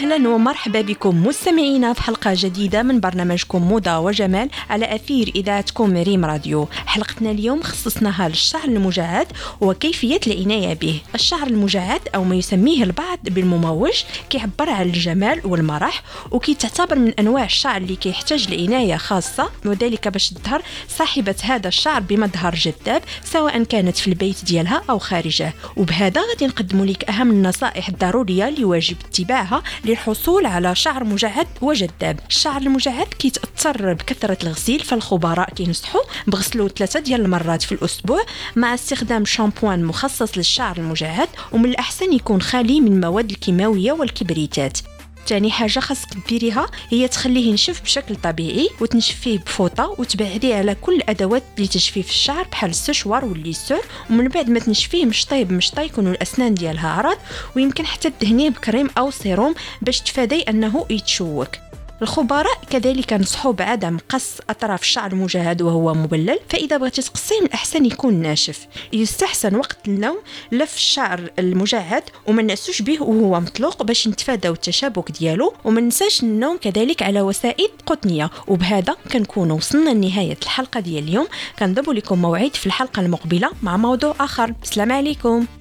أهلا ومرحبا بكم مستمعينا في حلقة جديدة من برنامجكم موضه وجمال على أثير إذاعتكم ريم راديو. حلقتنا اليوم خصصناها للشعر المجعد وكيفية العناية به. الشعر المجعد أو ما يسميه البعض بالمموج كيعبر عن الجمال والمرح وكيتعتبر من أنواع الشعر اللي كيحتاج لعناية خاصة. وذلك باش تظهر صاحبة هذا الشعر بمظهر جذاب سواء كانت في البيت ديالها أو خارجه. وبهذا غادي نقدم لك أهم النصائح الضرورية اللي واجب اتباعها للحصول على شعر مجعد وجذاب. الشعر المجعد كيتأثر بكثرة الغسيل فالخبراء كينصحوا بغسلو ثلاثة ديال المرات في الأسبوع مع استخدام شامبوان مخصص للشعر المجعد ومن الأحسن يكون خالي من المواد الكيماوية والكبريتات. تاني حاجة خاصك ديريها هي تخليه ينشف بشكل طبيعي وتنشفيه بفوطة وتبعديه على كل الأدوات لتجفيف الشعر بحال السشوار والليسور ومن بعد ما تنشفيه مشطي بمشطي يكونوا الأسنان ديالها عرض ويمكن حتى تدهنيه بكريم أو سيروم باش تفادي أنه يتشوك. الخبراء كذلك نصحوا بعدم قص أطراف الشعر المجهد وهو مبلل فإذا بغيتي تقصيه من الأحسن يكون ناشف. يستحسن وقت النوم لف الشعر المجعد وما نعسوش به وهو مطلوق باش نتفاداو التشابك ديالو وما ننساش النوم كذلك على وسائل قطنية. وبهذا كنكون وصلنا لنهاية الحلقة ديال اليوم. كنضرب لكم موعد في الحلقة المقبلة مع موضوع آخر. السلام عليكم.